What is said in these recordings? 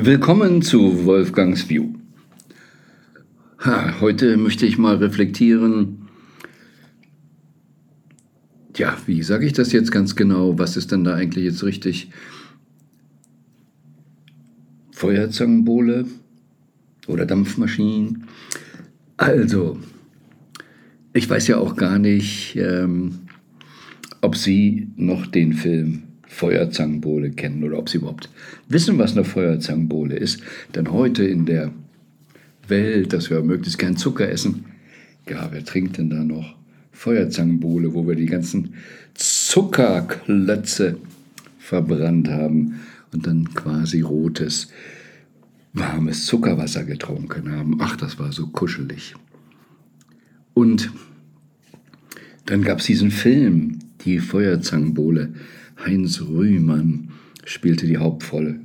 Willkommen zu Wolfgangs View. Ha, heute möchte ich mal reflektieren. Ja, wie sage ich das jetzt ganz genau? Was ist denn da eigentlich jetzt richtig? Feuerzangenbowle oder Dampfmaschinen? Also, ich weiß ja auch gar nicht, ähm, ob Sie noch den Film Feuerzangenbowle kennen oder ob sie überhaupt wissen, was eine Feuerzangenbowle ist. Denn heute in der Welt, dass wir möglichst keinen Zucker essen, ja, wer trinkt denn da noch Feuerzangenbowle, wo wir die ganzen Zuckerklötze verbrannt haben und dann quasi rotes, warmes Zuckerwasser getrunken haben. Ach, das war so kuschelig. Und dann gab es diesen Film, die Feuerzangenbowle Heinz Rühmann spielte die Hauptrolle.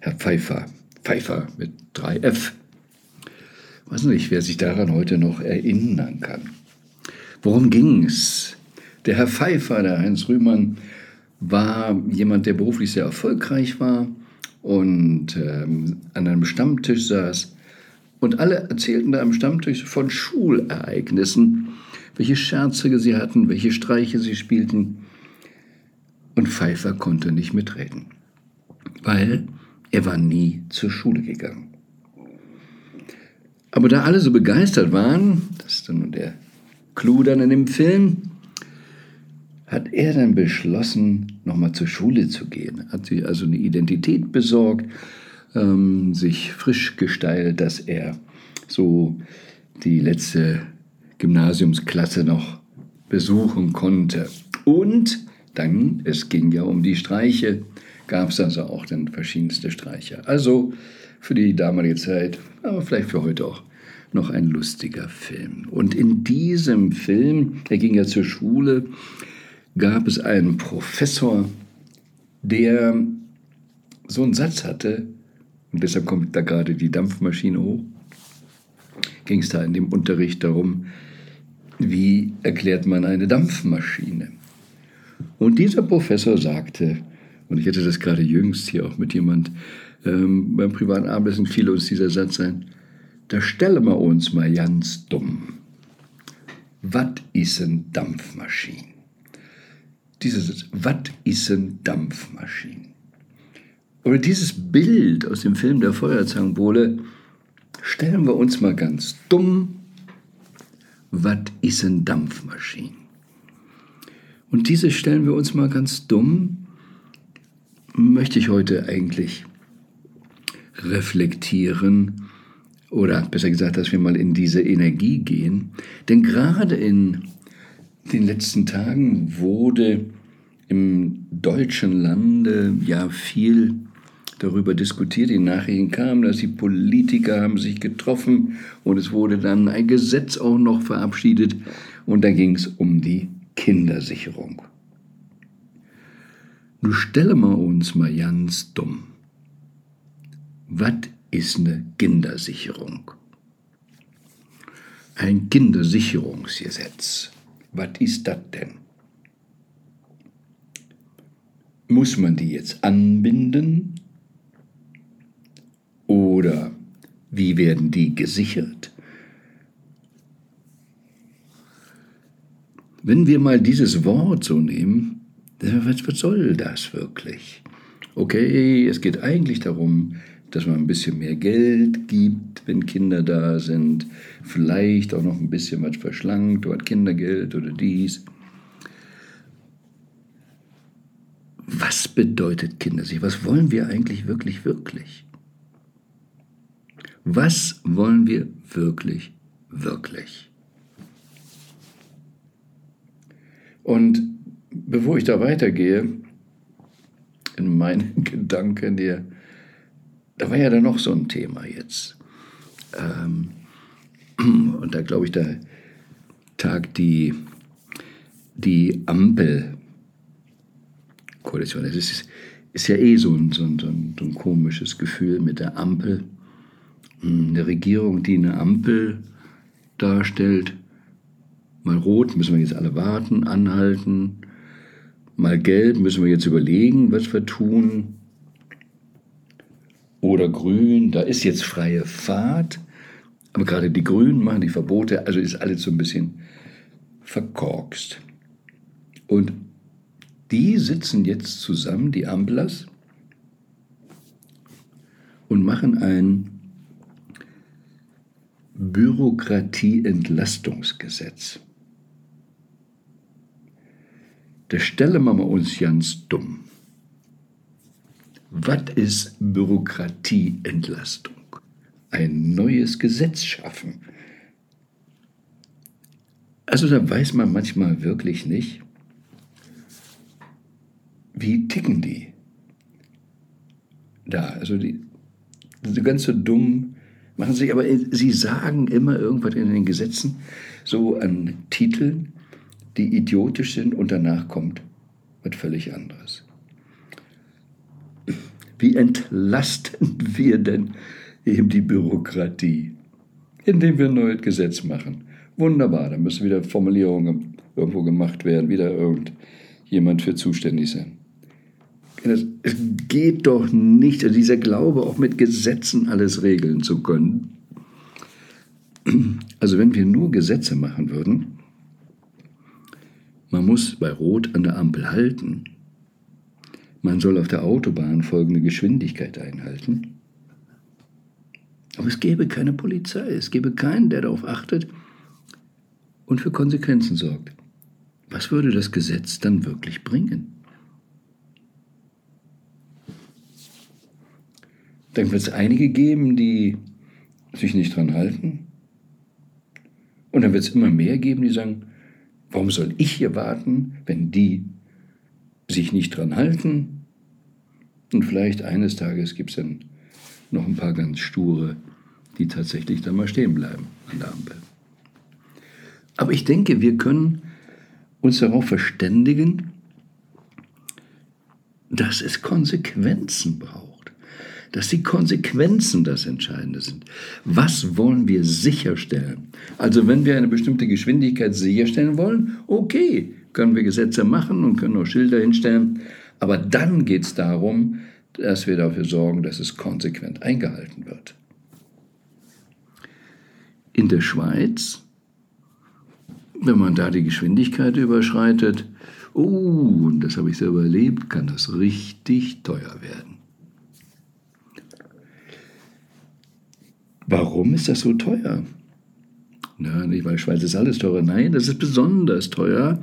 Herr Pfeiffer, Pfeiffer mit 3F. Ich weiß nicht, wer sich daran heute noch erinnern kann. Worum ging es? Der Herr Pfeiffer, der Heinz Rühmann, war jemand, der beruflich sehr erfolgreich war und ähm, an einem Stammtisch saß. Und alle erzählten da am Stammtisch von Schulereignissen, welche Scherze sie hatten, welche Streiche sie spielten. Und Pfeiffer konnte nicht mitreden, weil er war nie zur Schule gegangen. Aber da alle so begeistert waren, das ist dann der Clou dann in dem Film, hat er dann beschlossen, nochmal zur Schule zu gehen. Hat sich also eine Identität besorgt, ähm, sich frisch gestylt, dass er so die letzte Gymnasiumsklasse noch besuchen konnte. Und dann, es ging ja um die Streiche, gab es also auch dann verschiedenste Streiche. Also für die damalige Zeit, aber vielleicht für heute auch, noch ein lustiger Film. Und in diesem Film, er ging ja zur Schule, gab es einen Professor, der so einen Satz hatte, und deshalb kommt da gerade die Dampfmaschine hoch, ging es da in dem Unterricht darum, wie erklärt man eine Dampfmaschine. Und dieser Professor sagte, und ich hatte das gerade jüngst hier auch mit jemand ähm, beim privaten Abendessen, fiel uns dieser Satz ein, da stellen wir uns mal ganz dumm. Was ist ein Dampfmaschine? Dieses Satz, was ist ein Dampfmaschine? Oder dieses Bild aus dem Film der Feuerzangenbowle, stellen wir uns mal ganz dumm, was ist ein Dampfmaschine? Und diese stellen wir uns mal ganz dumm, möchte ich heute eigentlich reflektieren oder besser gesagt, dass wir mal in diese Energie gehen. Denn gerade in den letzten Tagen wurde im deutschen Lande ja viel darüber diskutiert. Die Nachrichten kamen, dass die Politiker haben sich getroffen und es wurde dann ein Gesetz auch noch verabschiedet und da ging es um die Kindersicherung. Nu stellen wir uns mal ganz dumm. Was ist eine Kindersicherung? Ein Kindersicherungsgesetz. Was ist das denn? Muss man die jetzt anbinden? Oder wie werden die gesichert? Wenn wir mal dieses Wort so nehmen, was, was soll das wirklich? Okay, es geht eigentlich darum, dass man ein bisschen mehr Geld gibt, wenn Kinder da sind, vielleicht auch noch ein bisschen was verschlankt, dort Kindergeld oder dies. Was bedeutet Kindersicherung? Was wollen wir eigentlich wirklich, wirklich? Was wollen wir wirklich, wirklich? Und bevor ich da weitergehe, in meinen Gedanken hier, da war ja dann noch so ein Thema jetzt. Ähm, und da glaube ich, da tagt die, die Ampelkoalition. Das ist, ist ja eh so ein, so, ein, so ein komisches Gefühl mit der Ampel. Eine Regierung, die eine Ampel darstellt, Mal rot müssen wir jetzt alle warten, anhalten. Mal gelb müssen wir jetzt überlegen, was wir tun. oder grün, da ist jetzt freie Fahrt. Aber gerade die Grünen machen die Verbote, also ist alles so ein bisschen verkorkst. Und die sitzen jetzt zusammen, die Amplers, und machen ein Bürokratieentlastungsgesetz. Da stellen wir uns ganz dumm. Was ist Bürokratieentlastung? Ein neues Gesetz schaffen. Also da weiß man manchmal wirklich nicht, wie ticken die da. Also die, die ganz so dumm machen sich, aber sie sagen immer irgendwas in den Gesetzen, so an Titeln, die idiotisch sind und danach kommt was völlig anderes. Wie entlasten wir denn eben die Bürokratie? Indem wir ein neues Gesetz machen. Wunderbar, da müssen wieder Formulierungen irgendwo gemacht werden, wieder irgendjemand für zuständig sein. Es geht doch nicht, also dieser Glaube, auch mit Gesetzen alles regeln zu können. Also wenn wir nur Gesetze machen würden, man muss bei Rot an der Ampel halten, man soll auf der Autobahn folgende Geschwindigkeit einhalten, aber es gäbe keine Polizei, es gäbe keinen, der darauf achtet und für Konsequenzen sorgt. Was würde das Gesetz dann wirklich bringen? Dann wird es einige geben, die sich nicht dran halten. Und dann wird es immer mehr geben, die sagen, warum soll ich hier warten, wenn die sich nicht dran halten? Und vielleicht eines Tages gibt es dann noch ein paar ganz sture, die tatsächlich da mal stehen bleiben an der Ampel. Aber ich denke, wir können uns darauf verständigen, dass es Konsequenzen braucht dass die Konsequenzen das Entscheidende sind. Was wollen wir sicherstellen? Also wenn wir eine bestimmte Geschwindigkeit sicherstellen wollen, okay, können wir Gesetze machen und können auch Schilder hinstellen, aber dann geht es darum, dass wir dafür sorgen, dass es konsequent eingehalten wird. In der Schweiz, wenn man da die Geschwindigkeit überschreitet, oh, und das habe ich selber erlebt, kann das richtig teuer werden. Warum ist das so teuer? Na, nicht weil Schweiz ist alles teurer. Nein, das ist besonders teuer,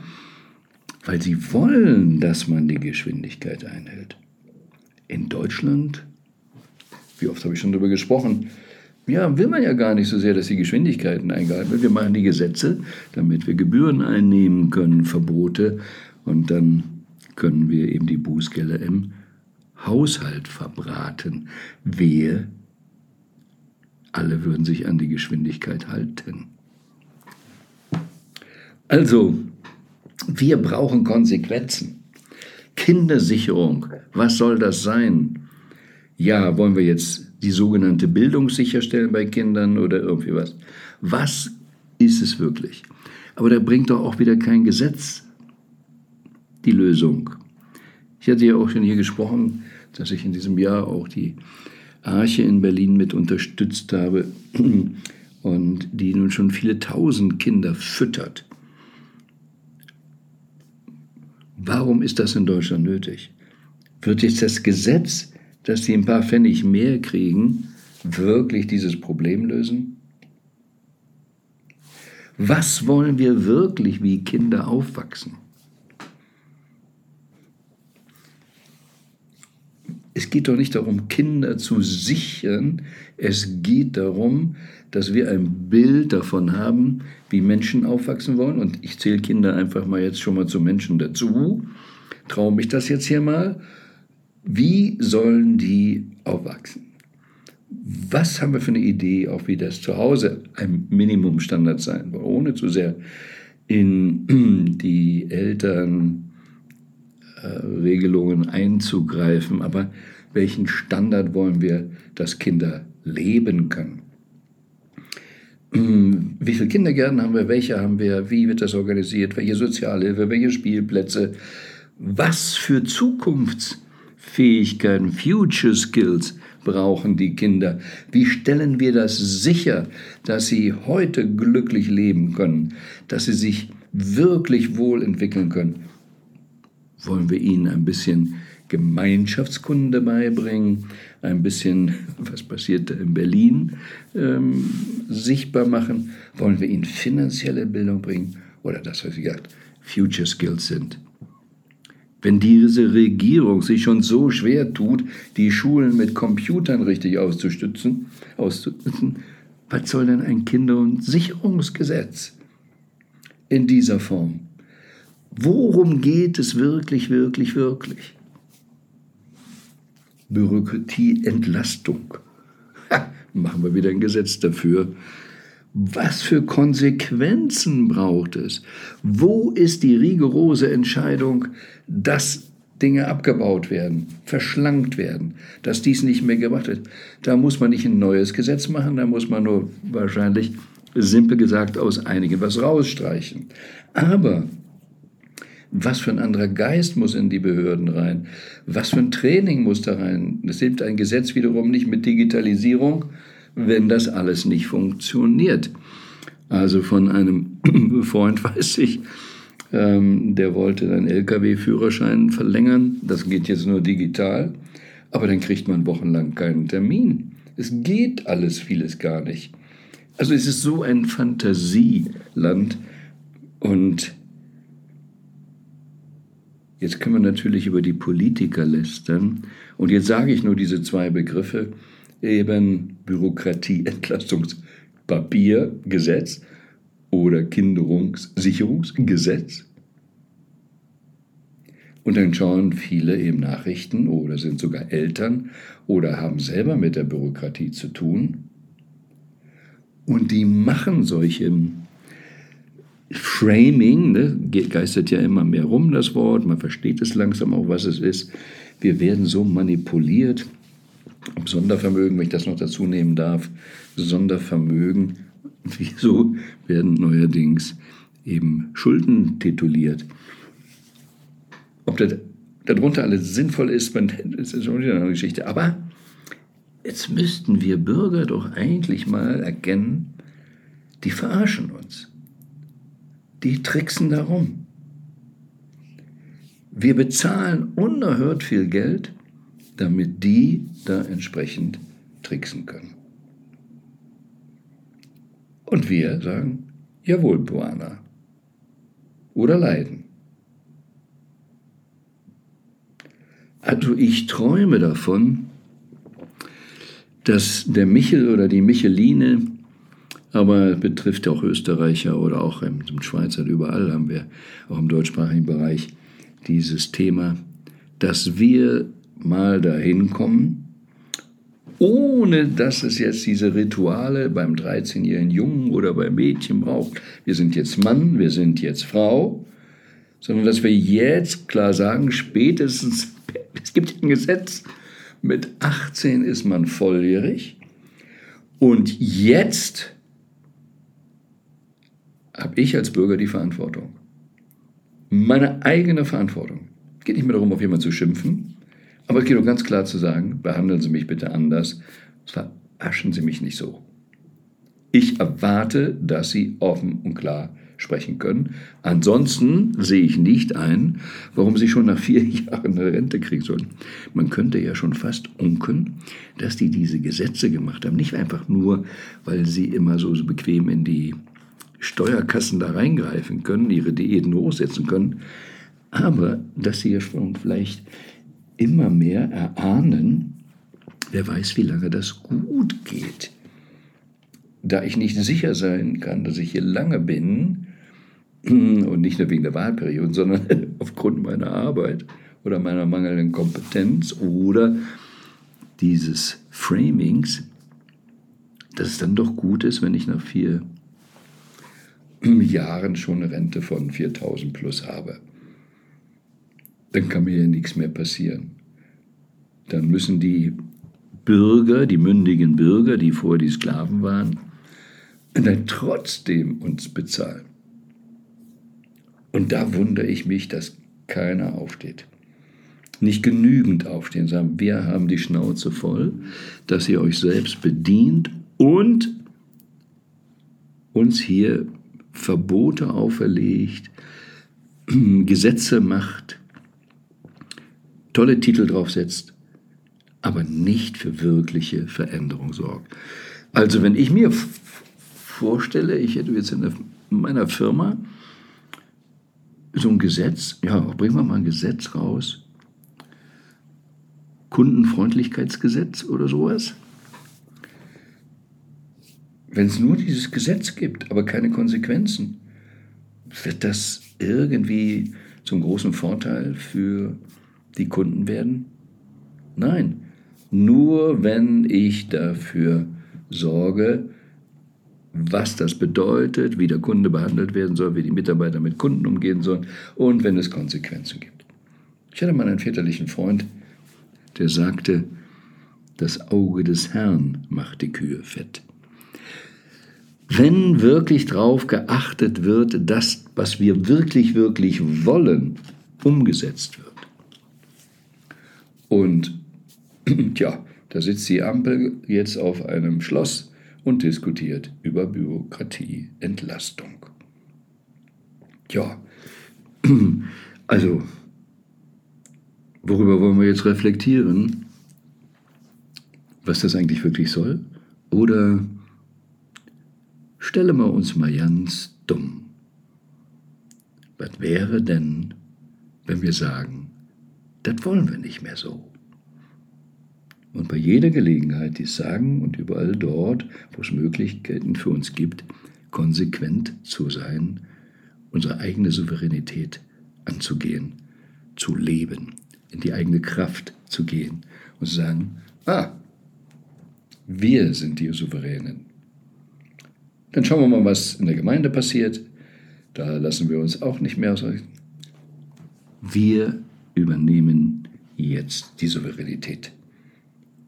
weil sie wollen, dass man die Geschwindigkeit einhält. In Deutschland, wie oft habe ich schon darüber gesprochen, ja, will man ja gar nicht so sehr, dass die Geschwindigkeiten eingehalten werden. Wir machen die Gesetze, damit wir Gebühren einnehmen können, Verbote, und dann können wir eben die Bußgelder im Haushalt verbraten. Wer alle würden sich an die Geschwindigkeit halten. Also, wir brauchen Konsequenzen. Kindersicherung, was soll das sein? Ja, wollen wir jetzt die sogenannte Bildung sicherstellen bei Kindern oder irgendwie was? Was ist es wirklich? Aber da bringt doch auch wieder kein Gesetz die Lösung. Ich hatte ja auch schon hier gesprochen, dass ich in diesem Jahr auch die Arche in Berlin mit unterstützt habe und die nun schon viele tausend Kinder füttert. Warum ist das in Deutschland nötig? Wird jetzt das Gesetz, dass sie ein paar Pfennig mehr kriegen, wirklich dieses Problem lösen? Was wollen wir wirklich, wie Kinder aufwachsen? Es geht doch nicht darum, Kinder zu sichern. Es geht darum, dass wir ein Bild davon haben, wie Menschen aufwachsen wollen. Und ich zähle Kinder einfach mal jetzt schon mal zu Menschen dazu. Traue mich das jetzt hier mal. Wie sollen die aufwachsen? Was haben wir für eine Idee, auch wie das zu Hause ein Minimumstandard sein soll, ohne zu sehr in die Eltern Regelungen einzugreifen, aber welchen Standard wollen wir, dass Kinder leben können? Hm, wie viele Kindergärten haben wir? Welche haben wir? Wie wird das organisiert? Welche Sozialhilfe? Welche Spielplätze? Was für Zukunftsfähigkeiten, Future Skills brauchen die Kinder? Wie stellen wir das sicher, dass sie heute glücklich leben können, dass sie sich wirklich wohl entwickeln können? Wollen wir ihnen ein bisschen Gemeinschaftskunde beibringen, ein bisschen, was passiert in Berlin, ähm, sichtbar machen? Wollen wir ihnen finanzielle Bildung bringen oder das, was gesagt Future Skills sind? Wenn diese Regierung sich schon so schwer tut, die Schulen mit Computern richtig auszustützen, auszustützen was soll denn ein Kinder- und Sicherungsgesetz in dieser Form? Worum geht es wirklich, wirklich, wirklich? Bürokratieentlastung. Machen wir wieder ein Gesetz dafür. Was für Konsequenzen braucht es? Wo ist die rigorose Entscheidung, dass Dinge abgebaut werden, verschlankt werden, dass dies nicht mehr gemacht wird? Da muss man nicht ein neues Gesetz machen, da muss man nur wahrscheinlich, simpel gesagt, aus einigen was rausstreichen. Aber was für ein anderer Geist muss in die Behörden rein? Was für ein Training muss da rein? Das hilft ein Gesetz wiederum nicht mit Digitalisierung, wenn das alles nicht funktioniert. Also von einem Freund weiß ich, ähm, der wollte seinen Lkw-Führerschein verlängern. Das geht jetzt nur digital. Aber dann kriegt man wochenlang keinen Termin. Es geht alles vieles gar nicht. Also es ist so ein Fantasieland und Jetzt können wir natürlich über die Politiker lästern. Und jetzt sage ich nur diese zwei Begriffe, eben Bürokratieentlastungspapiergesetz oder Kinderungssicherungsgesetz. Und dann schauen viele eben Nachrichten oder sind sogar Eltern oder haben selber mit der Bürokratie zu tun. Und die machen solche Framing, ne, geistert ja immer mehr rum, das Wort, man versteht es langsam auch, was es ist. Wir werden so manipuliert. Sondervermögen, wenn ich das noch dazu nehmen darf, Sondervermögen, wieso werden neuerdings eben Schulden tituliert? Ob das darunter alles sinnvoll ist, das ist schon wieder eine Geschichte. Aber jetzt müssten wir Bürger doch eigentlich mal erkennen, die verarschen uns die tricksen darum. Wir bezahlen unerhört viel Geld, damit die da entsprechend tricksen können. Und wir sagen, jawohl, Buana. Oder leiden. Also ich träume davon, dass der Michel oder die Micheline aber betrifft auch Österreicher oder auch im, im Schweizer, überall haben wir, auch im deutschsprachigen Bereich, dieses Thema, dass wir mal dahin kommen, ohne dass es jetzt diese Rituale beim 13-jährigen Jungen oder beim Mädchen braucht. Wir sind jetzt Mann, wir sind jetzt Frau, sondern dass wir jetzt klar sagen, spätestens, es gibt ein Gesetz, mit 18 ist man volljährig und jetzt habe ich als Bürger die Verantwortung. Meine eigene Verantwortung. Geht nicht mehr darum, auf jemanden zu schimpfen, aber es geht auch ganz klar zu sagen, behandeln Sie mich bitte anders, verarschen Sie mich nicht so. Ich erwarte, dass Sie offen und klar sprechen können. Ansonsten sehe ich nicht ein, warum Sie schon nach vier Jahren eine Rente kriegen sollen. Man könnte ja schon fast unken, dass die diese Gesetze gemacht haben. Nicht einfach nur, weil sie immer so bequem in die Steuerkassen da reingreifen können, ihre Diäten hochsetzen können, aber dass sie ja schon vielleicht immer mehr erahnen, wer weiß, wie lange das gut geht. Da ich nicht sicher sein kann, dass ich hier lange bin, und nicht nur wegen der Wahlperiode, sondern aufgrund meiner Arbeit oder meiner mangelnden Kompetenz oder dieses Framings, dass es dann doch gut ist, wenn ich nach vier Jahren schon eine Rente von 4000 plus habe, dann kann mir ja nichts mehr passieren. Dann müssen die Bürger, die mündigen Bürger, die vorher die Sklaven waren, dann trotzdem uns bezahlen. Und da wundere ich mich, dass keiner aufsteht. nicht genügend aufstehen, sagen, wir haben die Schnauze voll, dass ihr euch selbst bedient und uns hier Verbote auferlegt, Gesetze macht, tolle Titel draufsetzt, aber nicht für wirkliche Veränderung sorgt. Also wenn ich mir vorstelle, ich hätte jetzt in meiner Firma so ein Gesetz, ja, bringen wir mal ein Gesetz raus, Kundenfreundlichkeitsgesetz oder sowas. Wenn es nur dieses Gesetz gibt, aber keine Konsequenzen, wird das irgendwie zum großen Vorteil für die Kunden werden? Nein, nur wenn ich dafür sorge, was das bedeutet, wie der Kunde behandelt werden soll, wie die Mitarbeiter mit Kunden umgehen sollen und wenn es Konsequenzen gibt. Ich hatte mal einen väterlichen Freund, der sagte, das Auge des Herrn macht die Kühe fett. Wenn wirklich darauf geachtet wird, dass, was wir wirklich, wirklich wollen, umgesetzt wird. Und tja, da sitzt die Ampel jetzt auf einem Schloss und diskutiert über Bürokratieentlastung. Ja, also worüber wollen wir jetzt reflektieren? Was das eigentlich wirklich soll? Oder stellen wir uns mal ganz dumm. Was wäre denn, wenn wir sagen, das wollen wir nicht mehr so? Und bei jeder Gelegenheit dies sagen und überall dort, wo es Möglichkeiten für uns gibt, konsequent zu sein, unsere eigene Souveränität anzugehen, zu leben, in die eigene Kraft zu gehen und zu sagen, ah, wir sind die Souveränen. Dann schauen wir mal, was in der Gemeinde passiert. Da lassen wir uns auch nicht mehr ausreichen. Wir übernehmen jetzt die Souveränität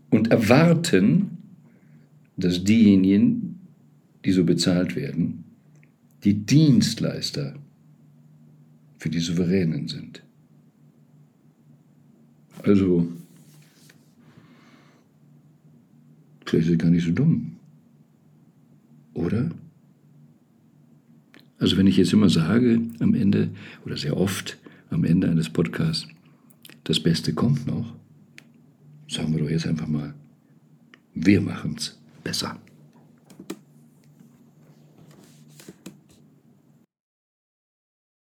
und erwarten, dass diejenigen, die so bezahlt werden, die Dienstleister für die Souveränen sind. Also, vielleicht ist gar nicht so dumm. Oder? Also wenn ich jetzt immer sage am Ende, oder sehr oft am Ende eines Podcasts, das Beste kommt noch, sagen wir doch jetzt einfach mal, wir machen es besser.